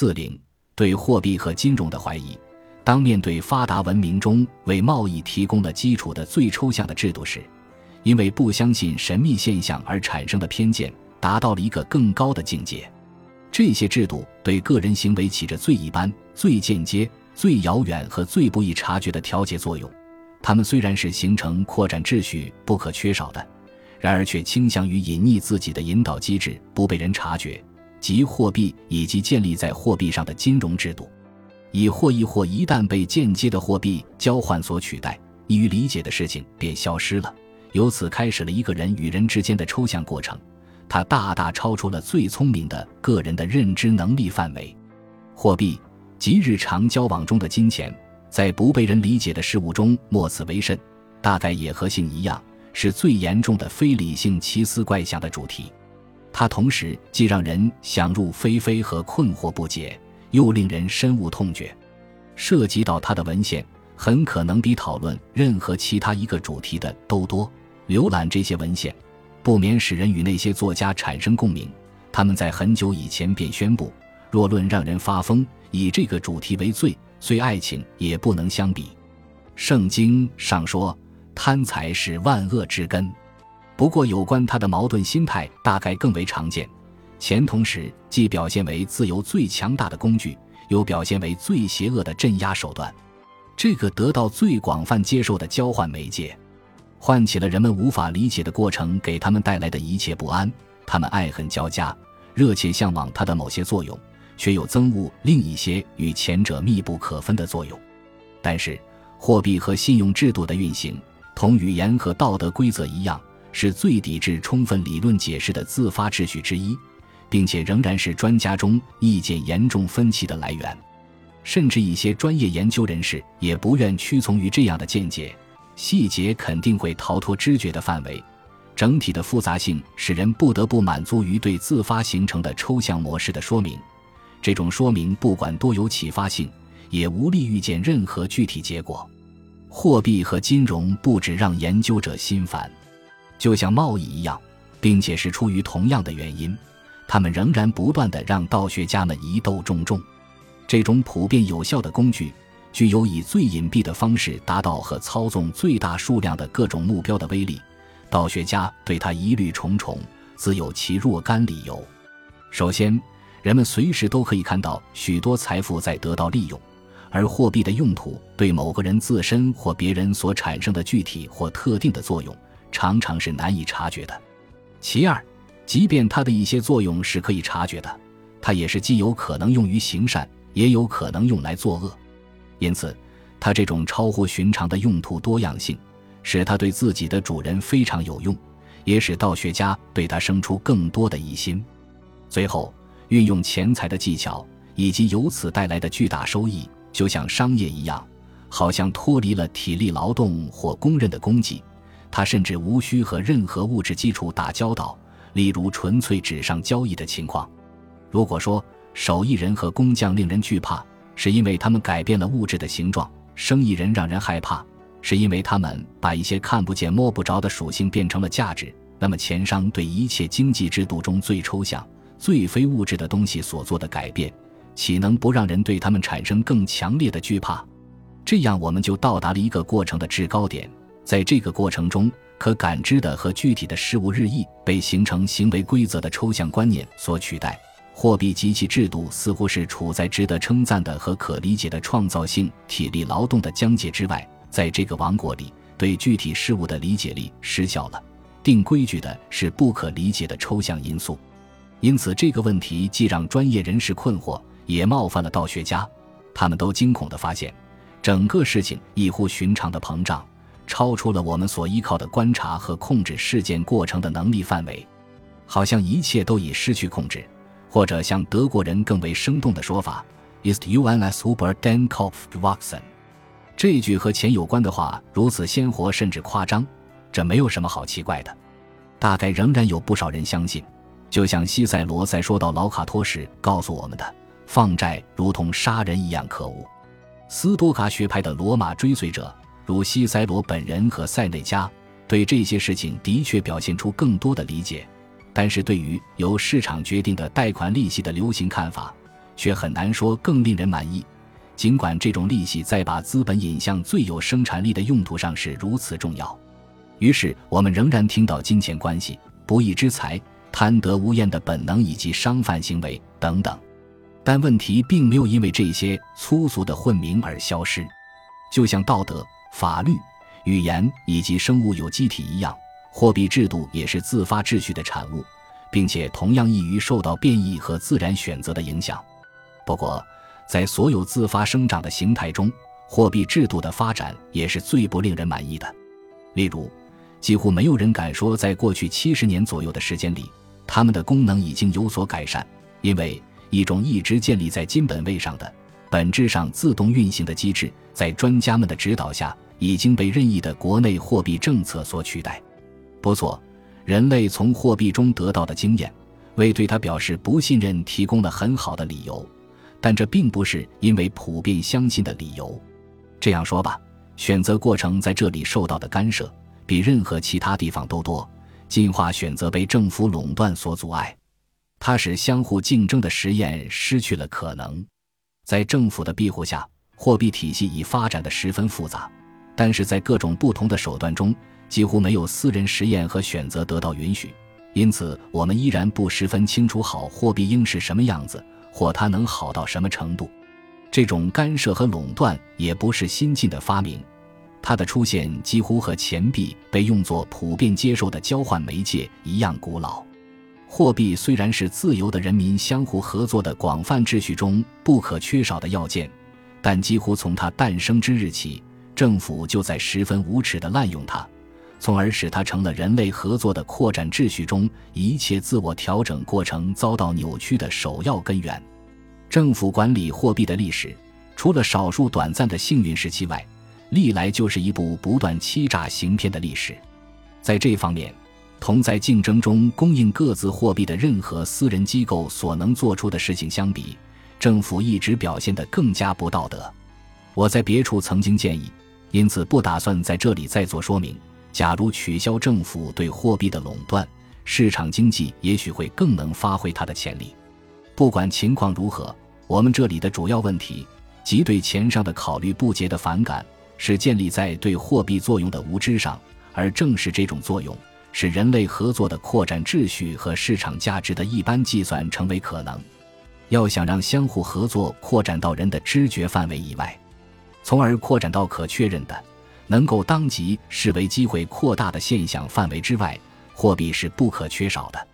四零对货币和金融的怀疑。当面对发达文明中为贸易提供了基础的最抽象的制度时，因为不相信神秘现象而产生的偏见达到了一个更高的境界。这些制度对个人行为起着最一般、最间接、最遥远和最不易察觉的调节作用。它们虽然是形成扩展秩序不可缺少的，然而却倾向于隐匿自己的引导机制，不被人察觉，即货币以及建立在货币上的金融制度。以货易货一旦被间接的货币交换所取代，易于理解的事情便消失了。由此开始了一个人与人之间的抽象过程，它大大超出了最聪明的个人的认知能力范围。货币即日常交往中的金钱，在不被人理解的事物中莫此为甚，大概也和性一样，是最严重的非理性奇思怪想的主题。它同时既让人想入非非和困惑不解。又令人深恶痛绝，涉及到它的文献很可能比讨论任何其他一个主题的都多。浏览这些文献，不免使人与那些作家产生共鸣。他们在很久以前便宣布，若论让人发疯，以这个主题为最，虽爱情也不能相比。圣经上说，贪财是万恶之根。不过，有关他的矛盾心态，大概更为常见。钱同时既表现为自由最强大的工具，又表现为最邪恶的镇压手段。这个得到最广泛接受的交换媒介，唤起了人们无法理解的过程给他们带来的一切不安。他们爱恨交加，热切向往它的某些作用，却又憎恶另一些与前者密不可分的作用。但是，货币和信用制度的运行，同语言和道德规则一样，是最抵制充分理论解释的自发秩序之一。并且仍然是专家中意见严重分歧的来源，甚至一些专业研究人士也不愿屈从于这样的见解。细节肯定会逃脱知觉的范围，整体的复杂性使人不得不满足于对自发形成的抽象模式的说明。这种说明不管多有启发性，也无力预见任何具体结果。货币和金融不止让研究者心烦，就像贸易一样，并且是出于同样的原因。他们仍然不断地让道学家们疑窦重重。这种普遍有效的工具，具有以最隐蔽的方式达到和操纵最大数量的各种目标的威力。道学家对它疑虑重重，自有其若干理由。首先，人们随时都可以看到许多财富在得到利用，而货币的用途对某个人自身或别人所产生的具体或特定的作用，常常是难以察觉的。其二，即便它的一些作用是可以察觉的，它也是既有可能用于行善，也有可能用来作恶。因此，它这种超乎寻常的用途多样性，使它对自己的主人非常有用，也使道学家对它生出更多的疑心。最后，运用钱财的技巧以及由此带来的巨大收益，就像商业一样，好像脱离了体力劳动或公认的功绩。他甚至无需和任何物质基础打交道。例如纯粹纸上交易的情况，如果说手艺人和工匠令人惧怕，是因为他们改变了物质的形状；生意人让人害怕，是因为他们把一些看不见摸不着的属性变成了价值。那么，钱商对一切经济制度中最抽象、最非物质的东西所做的改变，岂能不让人对他们产生更强烈的惧怕？这样，我们就到达了一个过程的制高点，在这个过程中。可感知的和具体的事物日益被形成行为规则的抽象观念所取代，货币及其制度似乎是处在值得称赞的和可理解的创造性体力劳动的疆界之外。在这个王国里，对具体事物的理解力失效了，定规矩的是不可理解的抽象因素。因此，这个问题既让专业人士困惑，也冒犯了道学家。他们都惊恐地发现，整个事情异乎寻常的膨胀。超出了我们所依靠的观察和控制事件过程的能力范围，好像一切都已失去控制，或者像德国人更为生动的说法：“Ist uns über den Kopf gewachsen。”这句和钱有关的话如此鲜活甚至夸张，这没有什么好奇怪的。大概仍然有不少人相信，就像西塞罗在说到老卡托时告诉我们的：“放债如同杀人一样可恶。”斯多卡学派的罗马追随者。如西塞罗本人和塞内加对这些事情的确表现出更多的理解，但是对于由市场决定的贷款利息的流行看法，却很难说更令人满意。尽管这种利息在把资本引向最有生产力的用途上是如此重要，于是我们仍然听到金钱关系、不义之财、贪得无厌的本能以及商贩行为等等。但问题并没有因为这些粗俗的混名而消失，就像道德、法律、语言以及生物有机体一样，货币制度也是自发秩序的产物，并且同样易于受到变异和自然选择的影响。不过，在所有自发生长的形态中，货币制度的发展也是最不令人满意的。例如，几乎没有人敢说，在过去七十年左右的时间里，它们的功能已经有所改善，因为一种一直建立在金本位上的、本质上自动运行的机制，在专家们的指导下，已经被任意的国内货币政策所取代。不错，人类从货币中得到的经验，为对他表示不信任提供了很好的理由。但这并不是因为普遍相信的理由。这样说吧，选择过程在这里受到的干涉比任何其他地方都多。进化选择被政府垄断所阻碍，它使相互竞争的实验失去了可能。在政府的庇护下，货币体系已发展的十分复杂，但是在各种不同的手段中，几乎没有私人实验和选择得到允许。因此，我们依然不十分清楚好货币应是什么样子。或它能好到什么程度？这种干涉和垄断也不是新近的发明，它的出现几乎和钱币被用作普遍接受的交换媒介一样古老。货币虽然是自由的人民相互合作的广泛秩序中不可缺少的要件，但几乎从它诞生之日起，政府就在十分无耻地滥用它，从而使它成了人类合作的扩展秩序中一切自我调整过程遭到扭曲的首要根源。政府管理货币的历史，除了少数短暂的幸运时期外，历来就是一部不断欺诈行骗的历史。在这方面，同在竞争中供应各自货币的任何私人机构所能做出的事情相比，政府一直表现得更加不道德。我在别处曾经建议，因此不打算在这里再做说明。假如取消政府对货币的垄断，市场经济也许会更能发挥它的潜力。不管情况如何，我们这里的主要问题，即对钱上的考虑不竭的反感，是建立在对货币作用的无知上。而正是这种作用，使人类合作的扩展秩序和市场价值的一般计算成为可能。要想让相互合作扩展到人的知觉范围以外，从而扩展到可确认的、能够当即视为机会扩大的现象范围之外，货币是不可缺少的。